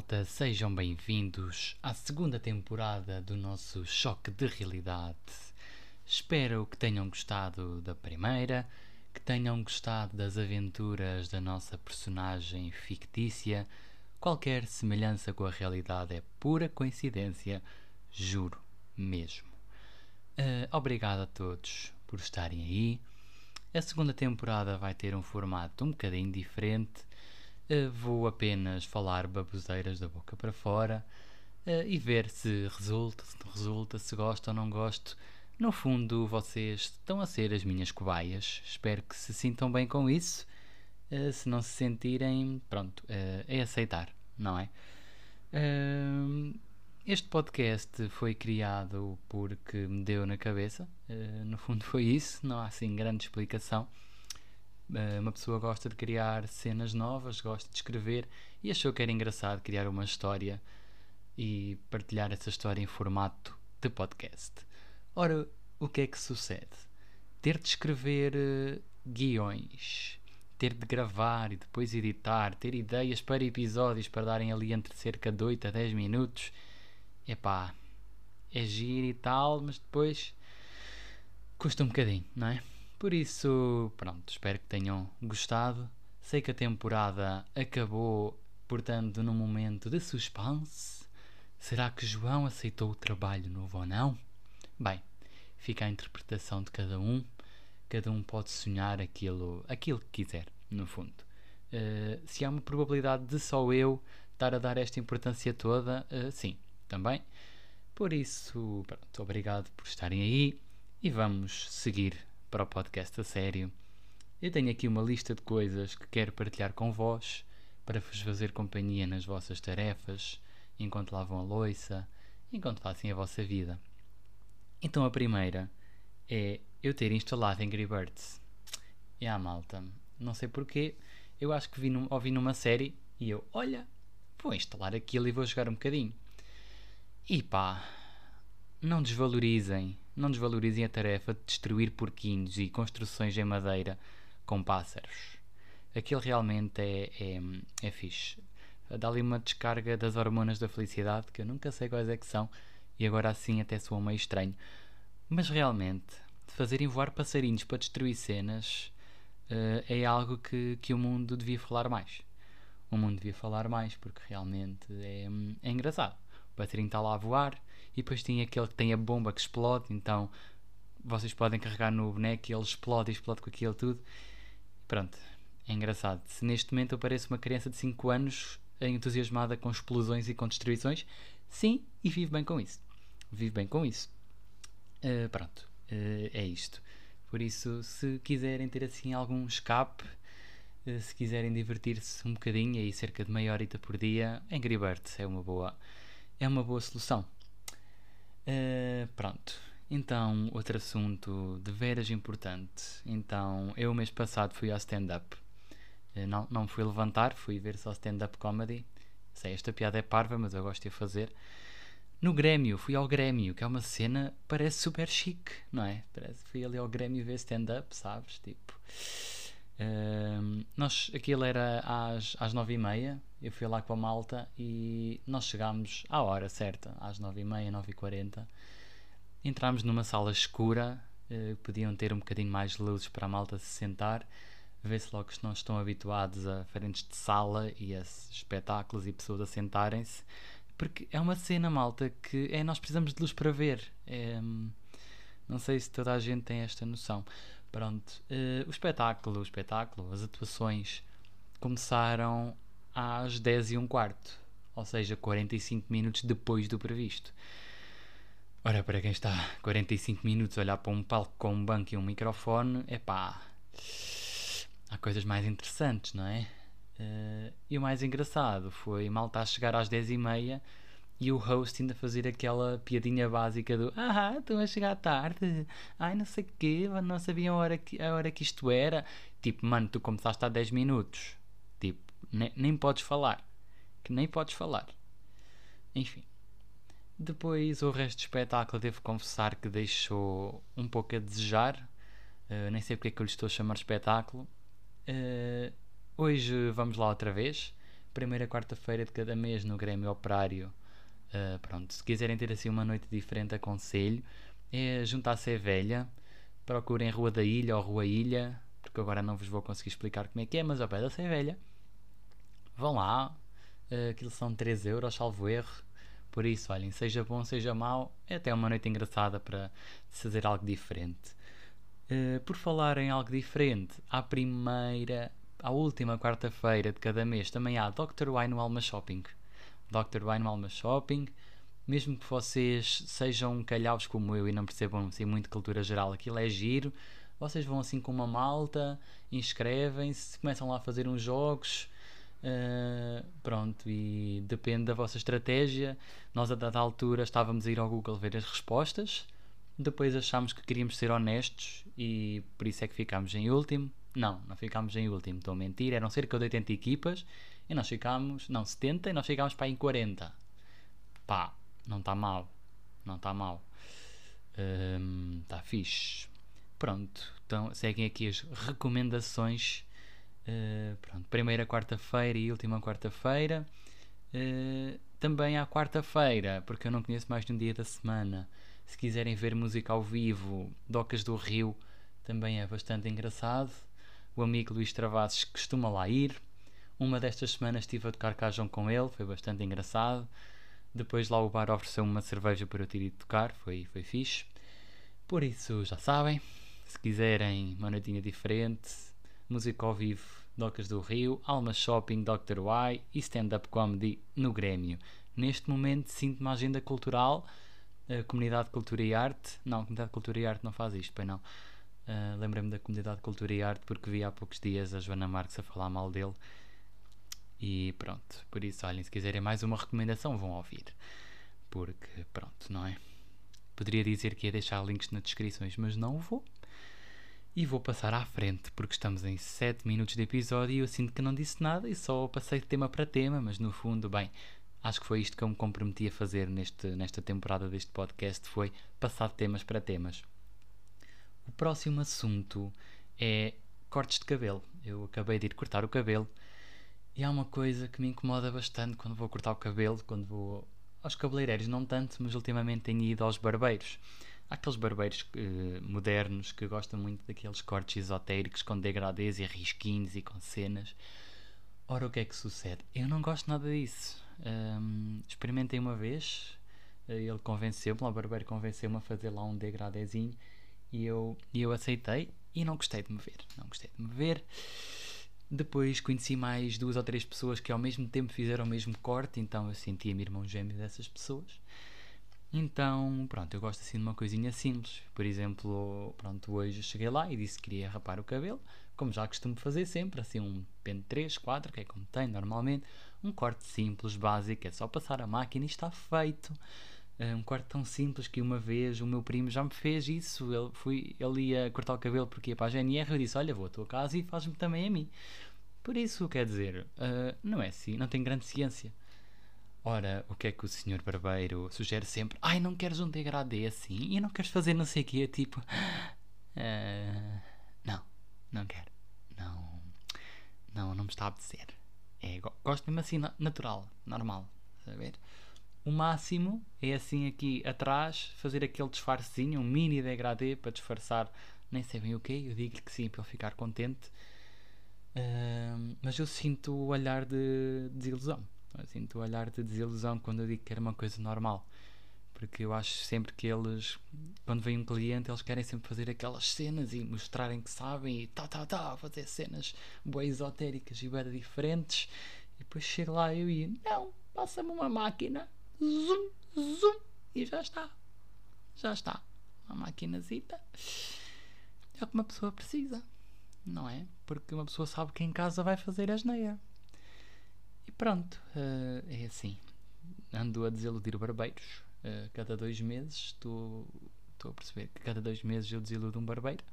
malta, sejam bem-vindos à segunda temporada do nosso Choque de Realidade. Espero que tenham gostado da primeira, que tenham gostado das aventuras da nossa personagem fictícia. Qualquer semelhança com a realidade é pura coincidência, juro mesmo. Uh, obrigado a todos por estarem aí. A segunda temporada vai ter um formato um bocadinho diferente vou apenas falar baboseiras da boca para fora uh, e ver se resulta, se não resulta, se gosto ou não gosto. No fundo, vocês estão a ser as minhas cobaias. Espero que se sintam bem com isso. Uh, se não se sentirem, pronto, é aceitar, não é? este podcast foi criado porque me deu na cabeça. no fundo, foi isso. Não há assim grande explicação. Eh, uma pessoa gosta de criar cenas novas, gosta de escrever e achou que era engraçado criar uma história e partilhar essa história em formato de podcast. Ora, o que é que sucede? Ter de escrever uh, guiões, ter de gravar e depois editar, ter ideias para episódios para darem ali entre cerca de 8 a 10 minutos, epá, é giro e tal, mas depois custa um bocadinho, não é? Por isso, pronto, espero que tenham gostado. Sei que a temporada acabou, portanto, num momento de suspense. Será que João aceitou o trabalho novo ou não? Bem, fica a interpretação de cada um. Cada um pode sonhar aquilo, aquilo que quiser, no fundo. Uh, se há uma probabilidade de só eu estar a dar esta importância toda, uh, sim, também. Por isso, pronto, obrigado por estarem aí e vamos seguir para o podcast a sério. Eu tenho aqui uma lista de coisas que quero partilhar com vós para vos fazer companhia nas vossas tarefas, enquanto lavam a louça, enquanto fazem a vossa vida. Então a primeira é eu ter instalado Angry Birds. E a malta, não sei porquê, eu acho que vi num, ouvi numa série e eu, olha, vou instalar aquilo e vou jogar um bocadinho. E pá, não desvalorizem não desvalorizem a tarefa de destruir porquinhos e construções em madeira com pássaros. Aquilo realmente é, é, é fixe. Dá ali uma descarga das hormonas da felicidade, que eu nunca sei quais é que são, e agora assim até soa meio estranho. Mas realmente, fazerem voar passarinhos para destruir cenas uh, é algo que, que o mundo devia falar mais. O mundo devia falar mais, porque realmente é, é engraçado. O passarinho está lá a voar, e depois tem aquele que tem a bomba que explode, então vocês podem carregar no boneco e ele explode e explode com aquilo tudo. Pronto, é engraçado. Se neste momento eu pareço uma criança de 5 anos entusiasmada com explosões e com destruições, sim, e vivo bem com isso. Vivo bem com isso. Uh, pronto, uh, é isto. Por isso, se quiserem ter assim algum escape, uh, se quiserem divertir-se um bocadinho, aí cerca de meia horita por dia, Angry Birds é uma boa, é uma boa solução. Uh, pronto. Então, outro assunto de veras importante. Então, eu mês passado fui ao stand-up. Uh, não, não fui levantar, fui ver só stand-up comedy. Sei, esta piada é parva, mas eu gosto de fazer. No Grêmio, fui ao Grêmio, que é uma cena, parece super chique, não é? Parece fui ali ao Grêmio ver stand-up, sabes? Tipo. Nós, aquilo era às, às nove e meia, eu fui lá com a malta e nós chegámos à hora certa, às nove e meia, nove e quarenta. Entramos numa sala escura, uh, podiam ter um bocadinho mais de luzes para a malta se sentar, ver-se logo que não estão habituados a frentes de sala e a espetáculos e pessoas a sentarem-se, porque é uma cena, malta, que é nós precisamos de luz para ver. É, não sei se toda a gente tem esta noção. Pronto, uh, o espetáculo, o espetáculo, as atuações começaram às 10 e um quarto, ou seja, 45 minutos depois do previsto. Ora, para quem está 45 minutos a olhar para um palco com um banco e um microfone, é pá, há coisas mais interessantes, não é? Uh, e o mais engraçado foi mal estar a chegar às 10 e meia e o host ainda fazer aquela piadinha básica do Ah, estão a chegar tarde, ai não sei o quê, não sabiam a hora, que, a hora que isto era. Tipo, mano, tu começaste há 10 minutos, tipo, nem, nem podes falar, que nem podes falar. Enfim. Depois, o resto do espetáculo, devo confessar que deixou um pouco a desejar. Uh, nem sei porque é que eu lhe estou a chamar espetáculo. Uh, hoje vamos lá outra vez primeira quarta-feira de cada mês no Grêmio Operário. Uh, pronto, se quiserem ter assim uma noite diferente, aconselho. É juntar-se a velha. Procurem Rua da Ilha ou Rua Ilha, porque agora não vos vou conseguir explicar como é que é, mas ao pé da Velha. Vão lá, uh, aquilo são 3 euros, salvo erro. Por isso, olhem, seja bom, seja mau, é até uma noite engraçada para fazer algo diferente. Uh, por falar em algo diferente, à primeira, à última quarta-feira de cada mês também há Dr. Wine no Alma Shopping. Dr. Wine no Alma Shopping. Mesmo que vocês sejam calhaus como eu e não percebam assim, muito cultura geral, aquilo é giro. Vocês vão assim com uma malta, inscrevem-se, começam lá a fazer uns jogos, Uh, pronto, e depende da vossa estratégia. Nós, a dada altura, estávamos a ir ao Google ver as respostas. Depois achámos que queríamos ser honestos e por isso é que ficámos em último. Não, não ficámos em último, estou a mentir. Eram cerca de 80 equipas e nós ficámos, não, 70 e nós ficámos para em 40. Pá, não está mal. Não está mal. Está um, fixe. Pronto, então seguem aqui as recomendações Uh, pronto, primeira quarta-feira e última quarta-feira. Uh, também à quarta-feira, porque eu não conheço mais de um dia da semana. Se quiserem ver música ao vivo, Docas do Rio também é bastante engraçado. O amigo Luís Travassos costuma lá ir. Uma destas semanas estive a tocar cajão com ele, foi bastante engraçado. Depois lá o bar ofereceu uma cerveja para eu ter ido tocar, foi, foi fixe. Por isso, já sabem, se quiserem uma noitinha diferente, música ao vivo, Docas do Rio, Alma Shopping, Dr. Y e stand-up comedy no Grêmio. Neste momento sinto uma agenda cultural, a Comunidade de Cultura e Arte. Não, a Comunidade de Cultura e Arte não faz isto, pois não. Uh, Lembrei-me da Comunidade de Cultura e Arte porque vi há poucos dias a Joana Marques a falar mal dele. E pronto, por isso, olhem, se quiserem mais uma recomendação, vão ouvir. Porque, pronto, não é? Poderia dizer que ia deixar links nas descrições, mas não vou. E vou passar à frente, porque estamos em 7 minutos de episódio e eu sinto que não disse nada e só passei de tema para tema, mas no fundo, bem, acho que foi isto que eu me comprometi a fazer neste, nesta temporada deste podcast, foi passar de temas para temas. O próximo assunto é cortes de cabelo. Eu acabei de ir cortar o cabelo e há uma coisa que me incomoda bastante quando vou cortar o cabelo, quando vou aos cabeleireiros, não tanto, mas ultimamente tenho ido aos barbeiros. Há aqueles barbeiros uh, modernos que gostam muito daqueles cortes esotéricos com degradês e risquinhos e com cenas. Ora, o que é que sucede? Eu não gosto nada disso. Um, experimentei uma vez, eh, ele convenceu-me, o barbeiro convenceu-me a fazer lá um degradézinho e eu, e eu aceitei e não gostei de me ver. Não gostei de me ver. Depois conheci mais duas ou três pessoas que ao mesmo tempo fizeram o mesmo corte, então eu sentia-me irmão gêmeo dessas pessoas. Então, pronto, eu gosto assim de uma coisinha simples. Por exemplo, pronto, hoje cheguei lá e disse que queria rapar o cabelo, como já costumo fazer sempre, assim um pente 3, 4, que é como tem normalmente. Um corte simples, básico, é só passar a máquina e está feito. Eh, um corte tão simples que uma vez o meu primo já me fez isso. Ele, fui, ele ia cortar o cabelo porque ia para a GNR. Eu disse: Olha, vou à tua casa e faz-me também a mim. Por isso, quer dizer, uh, não é assim, não tem grande ciência. Ora, o que é que o senhor barbeiro sugere sempre? Ai, não queres um degradê assim? E não queres fazer não sei o quê? Tipo, uh, não, não quero. Não, não, não me está a apetecer. É, gosto mesmo assim, natural, normal. Saber? O máximo é assim aqui atrás, fazer aquele disfarcezinho, um mini degradê para disfarçar nem sei bem o que. Eu digo-lhe que sim para ele ficar contente. Uh, mas eu sinto o olhar de desilusão. Sinto o olhar de desilusão quando eu digo que era uma coisa normal. Porque eu acho sempre que eles, quando vem um cliente, eles querem sempre fazer aquelas cenas e mostrarem que sabem e tá, tá, tá, fazer cenas boas esotéricas e bem diferentes. E depois chego lá eu e não, passa-me uma máquina, zoom, zoom, e já está. Já está. Uma maquinazita. É o que uma pessoa precisa, não é? Porque uma pessoa sabe que em casa vai fazer a geneia. E pronto, uh, é assim. Ando a desiludir barbeiros. Uh, cada dois meses estou, estou a perceber que cada dois meses eu desiludo um barbeiro.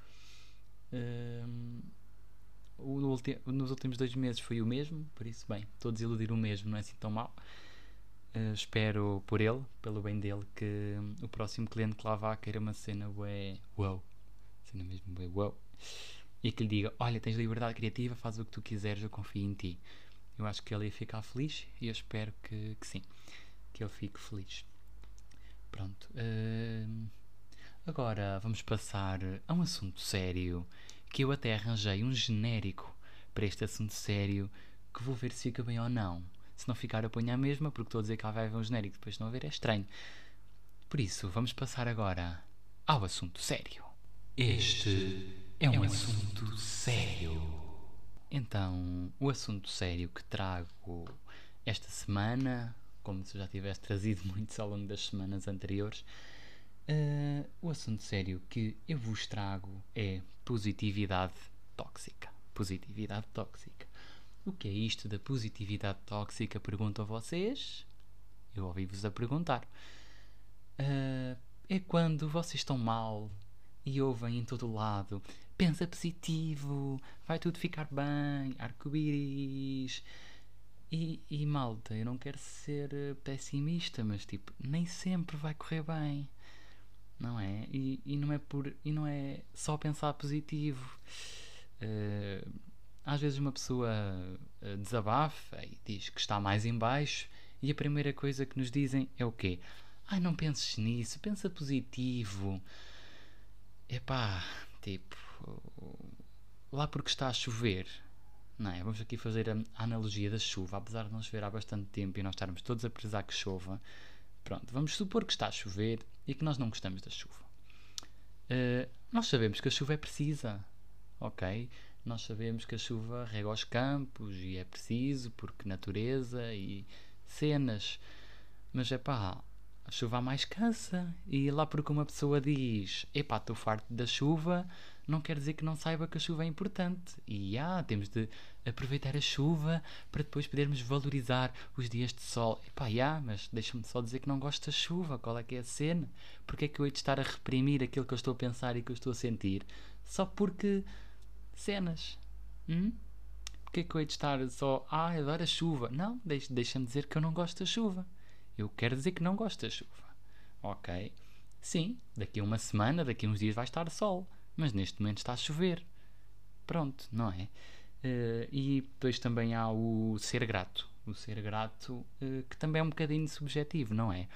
Ulti nos últimos dois meses foi o mesmo, por isso, bem, estou a desiludir o mesmo, não é assim tão mal. Uh, espero por ele, pelo bem dele, que o próximo cliente que lá vá queira uma cena ué, wow, cena mesmo ué, wow, e que lhe diga: Olha, tens liberdade criativa, faz o que tu quiseres, eu confio em ti. Eu acho que ele ia ficar feliz e eu espero que, que sim, que ele fique feliz. Pronto. Uh, agora vamos passar a um assunto sério que eu até arranjei um genérico para este assunto sério que vou ver se fica bem ou não. Se não ficar, eu ponho a mesma, porque estou a dizer que vai haver um genérico, depois não haver é estranho. Por isso, vamos passar agora ao assunto sério. Este é um, é um assunto, assunto sério. Então, o assunto sério que trago esta semana, como se já tivesse trazido muitos ao longo das semanas anteriores, uh, o assunto sério que eu vos trago é positividade tóxica. Positividade tóxica. O que é isto da positividade tóxica? Pergunto a vocês. Eu ouvi-vos a perguntar. Uh, é quando vocês estão mal e ouvem em todo lado pensa positivo, vai tudo ficar bem, arco-íris. E, e malta, eu não quero ser pessimista, mas tipo, nem sempre vai correr bem, não é? E, e, não, é por, e não é só pensar positivo. Uh, às vezes uma pessoa uh, desabafa e diz que está mais em baixo e a primeira coisa que nos dizem é o quê? Ai, não penses nisso, pensa positivo. Epá, tipo, lá porque está a chover, não é? Vamos aqui fazer a, a analogia da chuva, apesar de não chover há bastante tempo e nós estarmos todos a precisar que chova. Pronto, vamos supor que está a chover e que nós não gostamos da chuva. Uh, nós sabemos que a chuva é precisa, ok? Nós sabemos que a chuva rega os campos e é preciso porque natureza e cenas. Mas é pá, a chuva mais cansa. E lá porque uma pessoa diz: Epá, estou farto da chuva, não quer dizer que não saiba que a chuva é importante. E ah, temos de aproveitar a chuva para depois podermos valorizar os dias de sol. Epá, ah, mas deixa-me só dizer que não gosto da chuva. Qual é que é a cena? Porque é que eu hei de estar a reprimir aquilo que eu estou a pensar e que eu estou a sentir? Só porque cenas. Hum? Porque é que eu hei de estar só, ah, adoro a chuva? Não, deixa-me dizer que eu não gosto da chuva. Eu quero dizer que não gosto da chuva. Ok. Sim, daqui a uma semana, daqui a uns dias vai estar sol. Mas neste momento está a chover. Pronto, não é? Uh, e depois também há o ser grato. O ser grato, uh, que também é um bocadinho subjetivo, não é?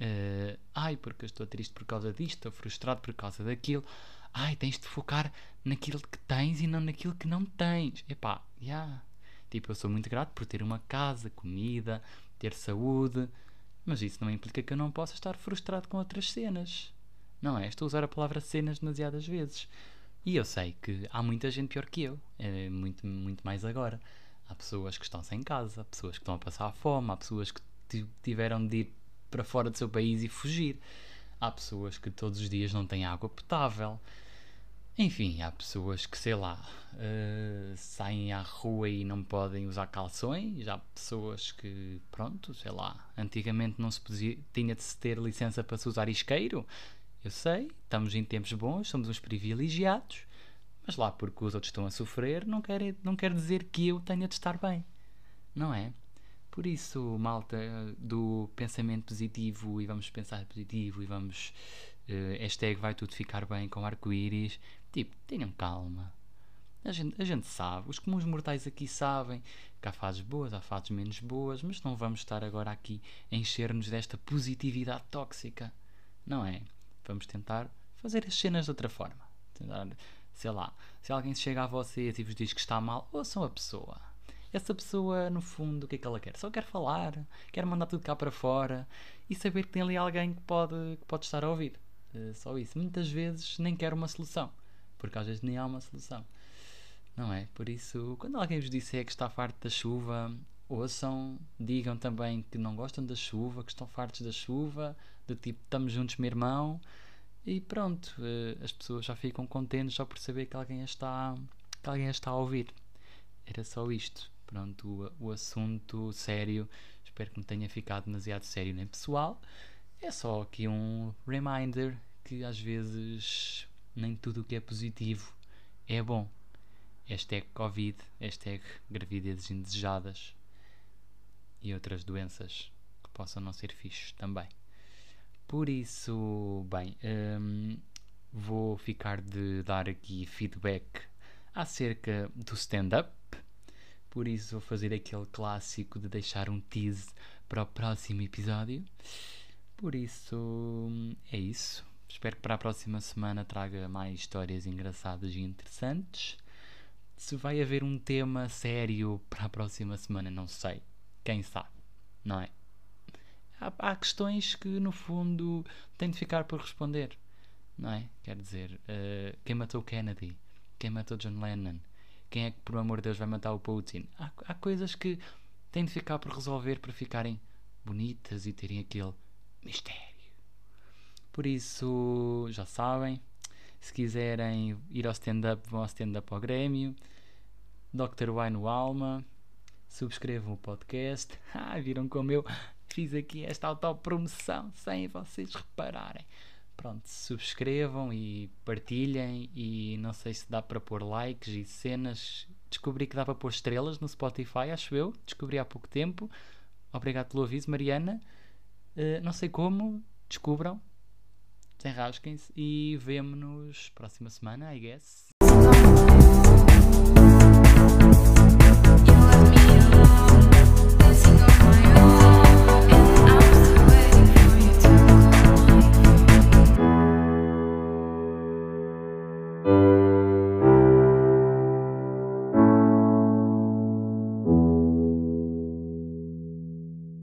Uh, ai, porque eu estou triste por causa disto, estou frustrado por causa daquilo. Ai, tens de focar naquilo que tens e não naquilo que não tens. Epá, já. Yeah. Tipo, eu sou muito grato por ter uma casa, comida, ter saúde, mas isso não implica que eu não possa estar frustrado com outras cenas. Não é? Estou a usar a palavra cenas demasiadas vezes. E eu sei que há muita gente pior que eu. É muito, muito mais agora. Há pessoas que estão sem casa, há pessoas que estão a passar fome, há pessoas que tiveram de ir para fora do seu país e fugir. Há pessoas que todos os dias não têm água potável. Enfim, há pessoas que, sei lá, uh, saem à rua e não podem usar calções. Há pessoas que, pronto, sei lá, antigamente não se podia, tinha de se ter licença para se usar isqueiro. Eu sei, estamos em tempos bons, somos uns privilegiados, mas lá porque os outros estão a sofrer, não quer, não quer dizer que eu tenha de estar bem, não é? Por isso, malta, do pensamento positivo e vamos pensar positivo e vamos. Uh, hashtag vai tudo ficar bem com arco-íris. Tipo, tenham calma. A gente, a gente sabe, os comuns mortais aqui sabem que há fases boas, há fases menos boas, mas não vamos estar agora aqui a encher-nos desta positividade tóxica. Não é? Vamos tentar fazer as cenas de outra forma. Tentar, sei lá, se alguém chega a vocês e vos diz que está mal, ouçam a pessoa. Essa pessoa, no fundo, o que é que ela quer? Só quer falar, quer mandar tudo cá para fora e saber que tem ali alguém que pode, que pode estar a ouvir. Uh, só isso. Muitas vezes nem quer uma solução porque às vezes nem há uma solução. Não é? Por isso, quando alguém vos disser que está farto da chuva, ouçam, digam também que não gostam da chuva, que estão fartos da chuva, do tipo estamos juntos, meu irmão, e pronto, eh, as pessoas já ficam contentes só por saber que alguém está, que alguém está a ouvir. Era só isto. Pronto, o, o assunto sério, espero que não tenha ficado demasiado sério nem pessoal. É só aqui um reminder que às vezes nem tudo o que é positivo é bom. Hashtag Covid, hashtag gravidezes indesejadas e outras doenças que possam não ser fixes também. Por isso, bem, hum, vou ficar de dar aqui feedback acerca do stand-up, Por isso vou fazer aquele clássico de deixar um tease para o próximo episódio. Por isso é isso. Espero que para a próxima semana traga mais histórias engraçadas e interessantes. Se vai haver um tema sério para a próxima semana, não sei. Quem sabe, não é? Há, há questões que, no fundo, têm de ficar por responder, não é? Quer dizer, uh, quem matou Kennedy? Quem matou John Lennon? Quem é que, por amor de Deus, vai matar o Putin? Há, há coisas que têm de ficar por resolver para ficarem bonitas e terem aquele mistério. Por isso, já sabem, se quiserem ir ao stand-up, vão ao stand-up ao Grêmio. Dr. Y no Alma. Subscrevam o podcast. Ah, viram como eu fiz aqui esta autopromoção sem vocês repararem. Pronto, subscrevam e partilhem. E não sei se dá para pôr likes e cenas. Descobri que dá para pôr estrelas no Spotify, acho eu. Descobri há pouco tempo. Obrigado pelo aviso, Mariana. Uh, não sei como, descubram. Desenrasquem-se e vemo-nos próxima semana, I guess.